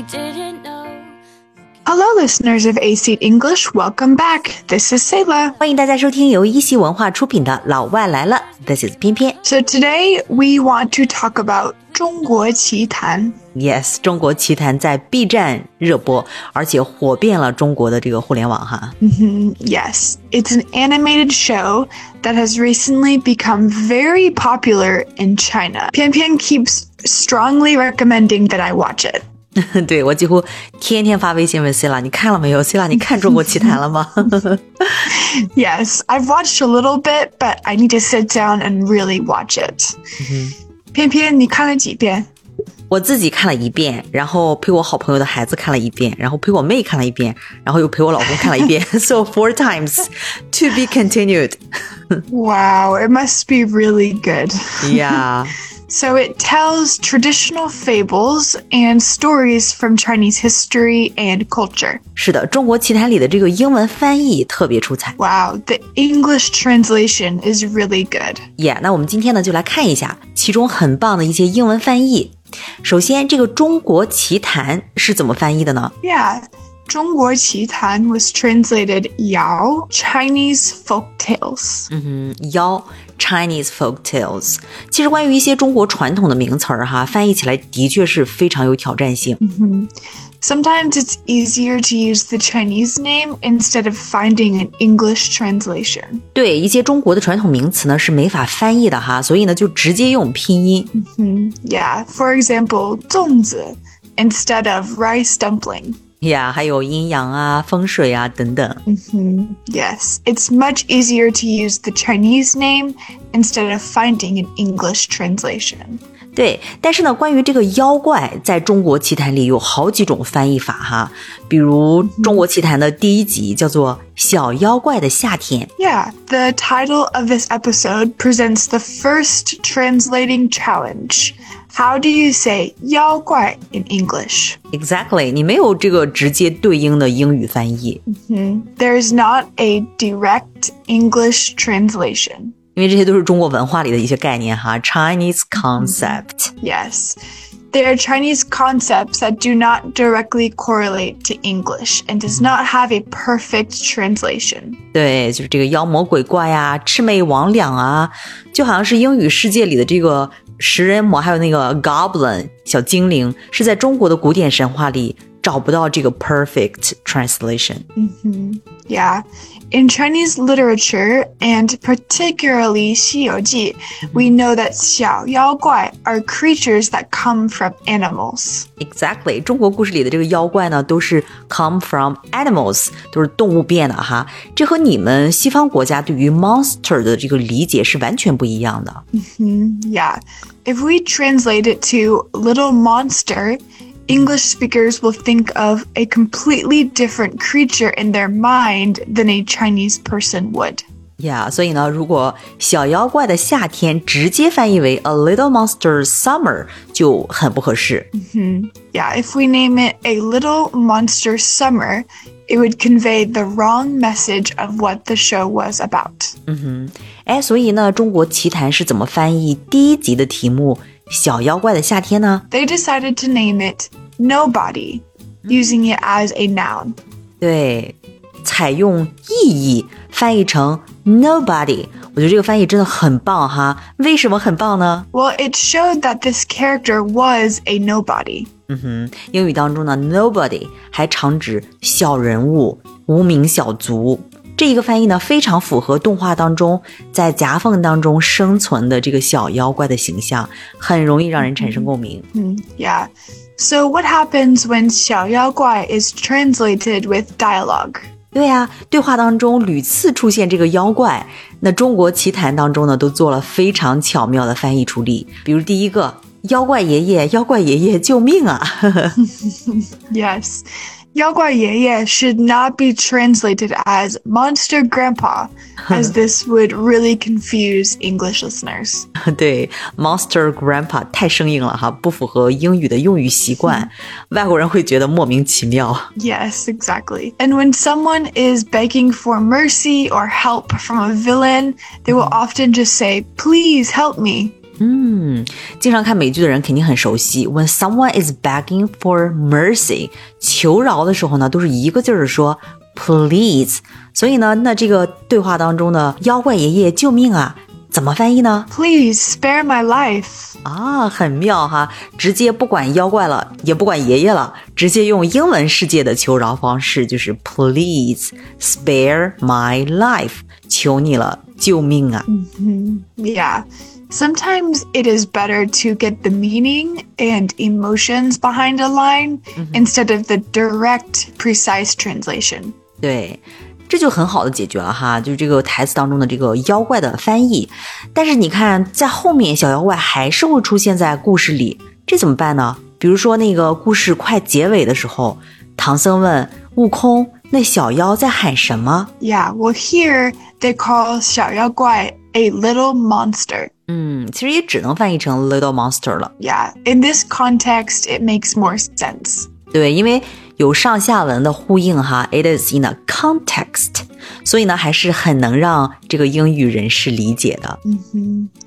we didn't know. Hello, listeners of AC English. Welcome back. This is Selah. 欢迎大家收听由一席文化出品的《老外来了》。This is 翩翩。So today we want to talk about 中国奇谭。Yes，中国奇谭在 B 站热播，而且火遍了中国的这个互联网哈。Mm -hmm, yes, it's an animated show that has recently become very popular in China. 翩翩 keeps strongly recommending that I watch it. 对我几乎天天发微信问 Selah，你看了没有？Selah，你看《中国奇谭》了吗？Yes, I've watched a little bit, but I need to sit down and really watch it. Mm-hmm. 翩翩你看了几遍？我自己看了一遍，然后陪我好朋友的孩子看了一遍，然后陪我妹看了一遍，然后又陪我老公看了一遍。so four times to be continued. Wow, it must be really good. Yeah. So it tells traditional fables and stories from Chinese history and culture. 是的，中国奇谭里的这个英文翻译特别出彩。 Wow, the English translation is really good. Yeah，那我们今天呢就来看一下其中很棒的一些英文翻译。首先，这个中国奇谭是怎么翻译的呢？ Yeah. 中国奇谭 was translated Yao, Chinese folk tales. 嗯哼，妖 Chinese folk tales。其实关于一些中国传统的名词儿哈，翻译起来的确是非常有挑战性。 Sometimes it's easier to use the Chinese name instead of finding an English translation. 对一些中国的传统名词呢是没法翻译的哈，所以呢就直接用拼音。 Yeah, for example, 粽子 instead of rice dumpling. 呀，还有阴阳啊、风水啊等等。 Yes, it's much easier to use the Chinese name instead of finding an English translation. 对，但是呢，关于这个妖怪，在中国奇谭里有好几种翻译法哈。比如中国奇谭的第一集叫做《小妖怪的夏天》， Yeah, the title of this episode presents the first translating challenge. How do you say 妖怪 in English? Exactly，你没有这个直接对应的英语翻译， There is not a direct English translation. 因为这些都是中国文化里的一些概念哈，Chinese concept。 Yes. They are Chinese concepts that do not directly correlate to English and does not have a perfect translation. 对，就是这个妖魔鬼怪呀、魑魅魍魉啊，就好像是英语世界里的这个 食人魔，还有那个 goblin 小精灵，是在中国的古典神话里找不到这个 perfect translation。Yeah. In Chinese literature, and particularly 西游记, we know that 小妖怪 are creatures that come from animals. Exactly，中国故事里的这个妖怪呢，都是 come from animals，都是动物变的哈。这和你们西方国家对于 monster 的这个理解是完全不一样的。 Yeah. If we translate it to little monster, English speakers will think of a completely different creature in their mind than a Chinese person would. 呀所以呢，如果小妖怪的夏天直接翻译为 a little monster summer 就很不合适。 Yeah, if we name it a little monster summer, it would convey the wrong message of what the show was about. 哎，所以呢，中国奇谭是怎么翻译第一集的题目《 小妖怪的夏天呢？They decided to name it Nobody, using it as a noun. 对，采用意译翻译成 Nobody。我觉得这个翻译真的很棒哈。为什么很棒呢？Well, it showed that this character was a nobody. 嗯哼，英语当中呢，nobody 还常指小人物、无名小卒。这一个翻译呢，非常符合动画当中在夹缝当中生存的这个小妖怪的形象，很容易让人产生共鸣。Yeah. So what happens when 小妖怪 is translated with dialogue? 对呀、对话当中屡次出现这个妖怪，那中国奇谭当中呢，都做了非常巧妙的翻译处理。比如第一个，妖怪爷爷，妖怪爷爷，救命啊！Yes. Yaoguai should not be translated as Monster Grandpa, as this would really confuse English listeners. 对，Monster Grandpa 太生硬了哈，不符合英语的用语习惯，外国人会觉得莫名其妙。Yes, exactly. And when someone is begging for mercy or help from a villain, they will mm-hmm. often just say, "Please help me." 嗯，经常看美剧的人肯定很熟悉。When someone is begging for mercy，求饶的时候呢，都是一个劲儿的说 please。所以呢，那这个对话当中呢，妖怪爷爷救命啊，怎么翻译呢？Please spare my life. 啊，很妙哈，直接不管妖怪了，也不管爷爷了，直接用英文世界的求饶方式，就是 Please spare my life，求你了，救命啊！Yeah. Sometimes it is better to get the meaning and emotions behind a line instead of the direct, precise translation. 对，这就很好的解决了哈，就是这个台词当中的这个妖怪的翻译。但是你看，在后面小妖怪还是会出现在故事里，这怎么办呢？比如说那个故事快结尾的时候，唐僧问悟空：“那小妖在喊什么？” Yeah, well, here they call 小妖怪 a little monster. 嗯，其实也只能翻译成 little monster 了。 Yeah, in this context, it makes more sense. 对，因为有上下文的呼应哈，it is in a context， 所以呢，还是很能让这个英语人士理解的。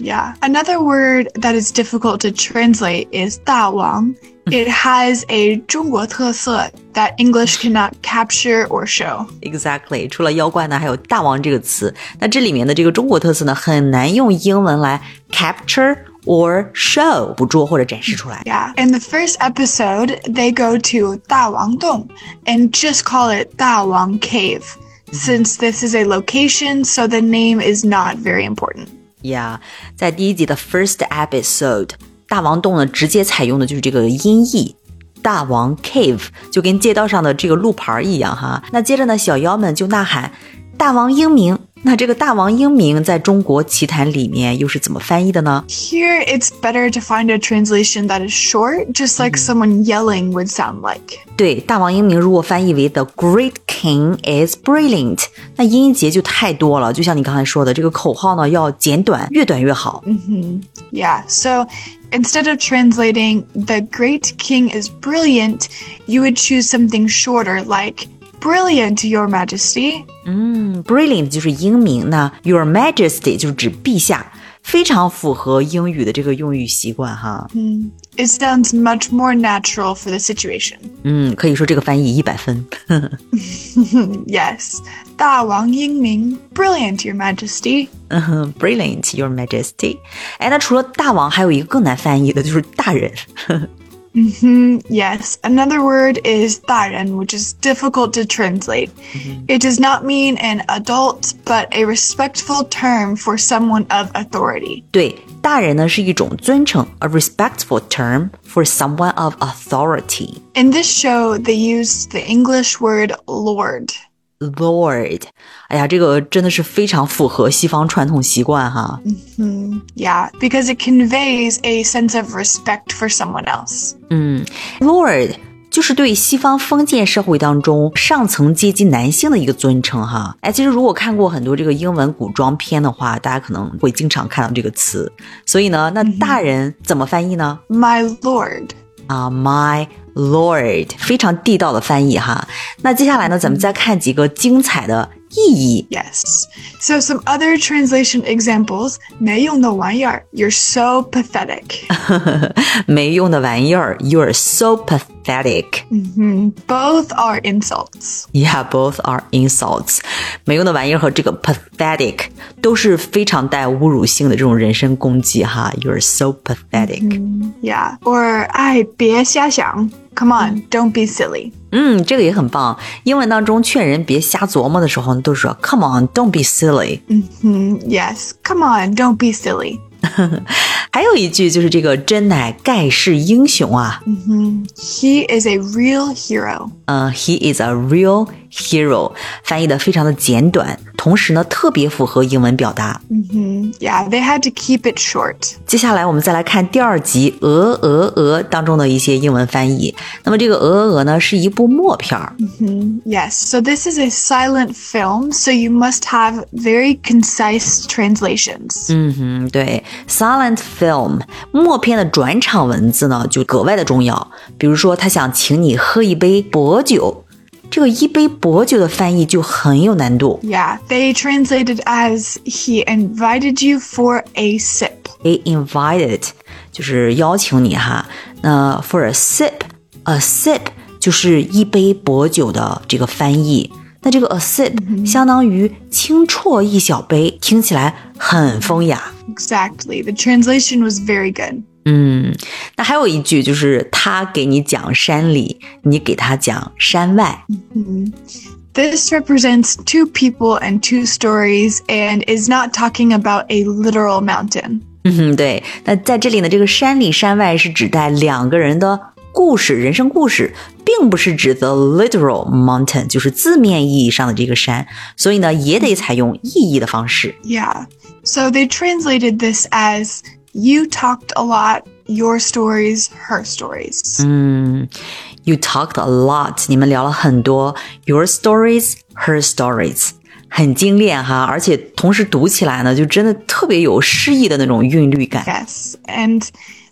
Yeah. Another word that is difficult to translate is 大王. It has a 中国特色 that English cannot capture or show. Exactly，除了妖怪呢，还有大王这个词。那这里面的这个中国特色呢，很难用英文来 capture or show 捕捉或者展示出来。 Yeah. In the first episode, they go to 大王洞 and just call it 大王 Cave. Since this is a location, so the name is not very important. Yeah，在第一集的 first episode，大王洞呢直接采用的就是这个音译。大王 cave 就跟街道上的这个路牌一样哈。那接着呢，小妖们就呐喊：“大王英明！”那这个大王英明在中国奇谭里面又是怎么翻译的呢？ Here, it's better to find a translation that is short, just like someone yelling would sound like. 对，大王英明如果翻译为 The Great King is brilliant，那音节就太多了。就像你刚才说的，这个口号呢要简短，越短越好。 Yeah, so instead of translating the great king is brilliant, you would choose something shorter like brilliant, your majesty. 嗯，brilliant 就是英明，那 Your Majesty 就是指陛下，非常符合英语的这个用语习惯哈。 It sounds much more natural for the situation. 嗯，可以说这个翻译一百分。 Yes. 大王英明, brilliant, your majesty. 嗯哼，Brilliant, Your Majesty。哎，那除了大王，还有一个更难翻译的，就是大人。 Yes, another word is 大人, which is difficult to translate. It does not mean an adult, but a respectful term for someone of authority. 对，大人呢是一种尊称，a respectful term for someone of authority。 In this show, they used the English word lord. Lord，哎呀，这个真的是非常符合西方传统习惯哈。Yeah, because it conveys a sense of respect for someone else. 嗯 Lord 就是对西方封建社会当中上层阶级男性的一个尊称哈。哎，其实如果看过很多这个英文古装片的话，大家可能会经常看到这个词。所以呢，那大人怎么翻译呢？My lord. 啊、m y Lord，非常地道的翻译哈。那接下来呢，咱们再看几个精彩的意译。Yes. So some other translation examples. 没用的玩意儿, you're so pathetic. 没用的玩意儿, you're so pathetic. Mm -hmm. Both are insults. Yeah, both are insults. 没用的玩意儿和这个 pathetic 都是非常带侮辱性的这种人身攻击哈。You're so pathetic. Mm -hmm. Yeah. Or 哎，别瞎想。Come on, don't be silly. 嗯，这个也很棒。英文当中劝人别瞎琢磨的时候，都是说 Come on, don't be silly。嗯哼 Yes. Come on, don't be silly. 还有一句就是这个真乃盖世英雄啊。嗯哼，He is a real hero. 嗯、h e is a real hero，翻译的非常的简短，同时呢特别符合英文表达。 Yeah, they had to keep it short. 接下来我们再来看第二集《鹅鹅鹅》当中的一些英文翻译。那么这个《鹅鹅鹅》呢是一部默片儿， Yes, so this is a silent film, so you must have very concise translations. 嗯哼，对，silent film 默片的转场文字呢就格外的重要。比如说他想请你喝一杯 薄酒。 这个一杯薄酒的翻译就很有难度。 Yeah, they translated as he invited you for a sip. He invited 就是邀请你哈。那 for a sip，a sip 就是一杯薄酒的这个翻译。那这个 a sip 相当于轻啜一小杯，听起来很风雅。 Exactly. The translation was very good. 嗯，那还有一句就是他给你讲山里，你给他讲山外。Mm -hmm. This represents two people and two stories and is not talking about a literal mountain. 嗯哼，对。那在这里呢，这个山里山外是指代两个人的故事、人生故事，并不是指 the literal mountain，就是字面意译上的这个山。所以呢，也得采用意义的方式。Yeah. So they translated this as you talked a lot, your stories, her stories. 嗯，You talked a lot，你们聊了很多，Your stories, her stories，很精炼哈，而且同时读起来呢，就真的特别有诗意的那种韵律感。 Yes. And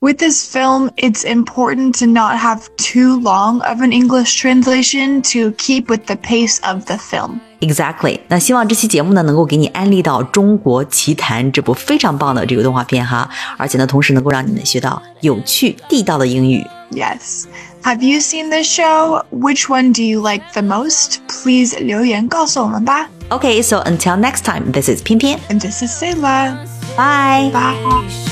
with this film, it's important to not have too long of an English translation to keep with the pace of the film. Exactly，那希望这期节目呢能够给你安利到《中国奇谭》这部非常棒的这个动画片哈，而且呢，同时能够让你们学到有趣地道的英语。Yes. Have you seen the show? Which one do you like the most? Please so until next time, this is 翩翩 and this is Selah. Bye. Bye.